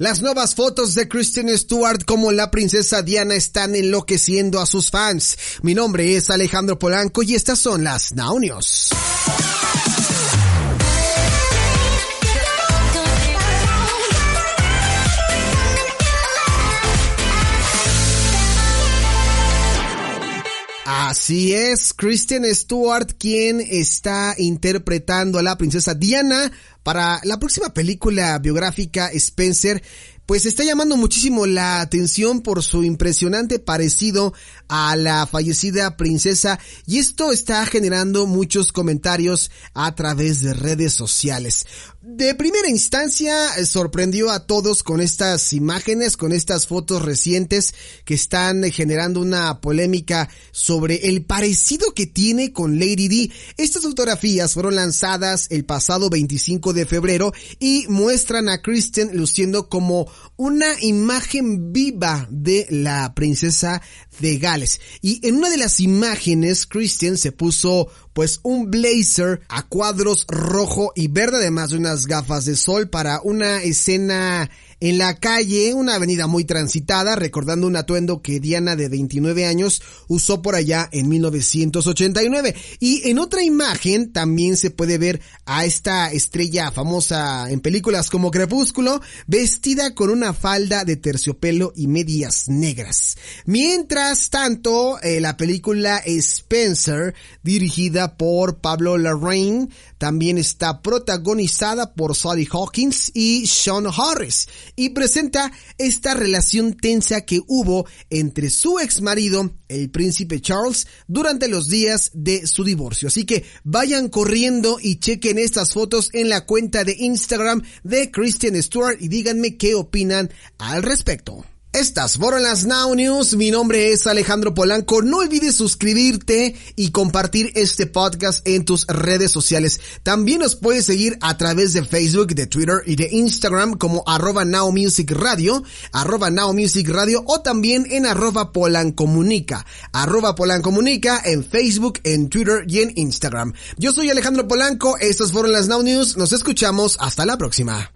Las nuevas fotos de Kristen Stewart como la princesa Diana están enloqueciendo a sus fans. Mi nombre es Alejandro Polanco y estas son las Now. Así es, Kristen Stewart quien está interpretando a la princesa Diana para la próxima película biográfica Spencer pues está llamando muchísimo la atención por su impresionante parecido a la fallecida princesa y esto está generando muchos comentarios a través de redes sociales. De primera instancia eh, sorprendió a todos con estas imágenes, con estas fotos recientes que están generando una polémica sobre el parecido que tiene con Lady D. Estas fotografías fueron lanzadas el pasado 25 de febrero y muestran a Kristen luciendo como una imagen viva de la princesa de Gales. Y en una de las imágenes, Christian se puso pues un blazer a cuadros rojo y verde, además de unas gafas de sol para una escena en la calle, una avenida muy transitada, recordando un atuendo que Diana de 29 años usó por allá en 1989. Y en otra imagen también se puede ver a esta estrella famosa en películas como Crepúsculo, vestida con una falda de terciopelo y medias negras. Mientras tanto, eh, la película Spencer, dirigida por Pablo Larraín, también está protagonizada por Sally Hawkins y Sean Harris y presenta esta relación tensa que hubo entre su ex marido, el príncipe Charles, durante los días de su divorcio. Así que vayan corriendo y chequen estas fotos en la cuenta de Instagram de Christian Stewart y díganme qué opinan al respecto. Estas fueron las Now News. Mi nombre es Alejandro Polanco. No olvides suscribirte y compartir este podcast en tus redes sociales. También nos puedes seguir a través de Facebook, de Twitter y de Instagram como arroba Now Music Radio, arroba Now Music Radio o también en arroba Polancomunica, arroba Polancomunica en Facebook, en Twitter y en Instagram. Yo soy Alejandro Polanco. Estas fueron las Now News. Nos escuchamos. Hasta la próxima.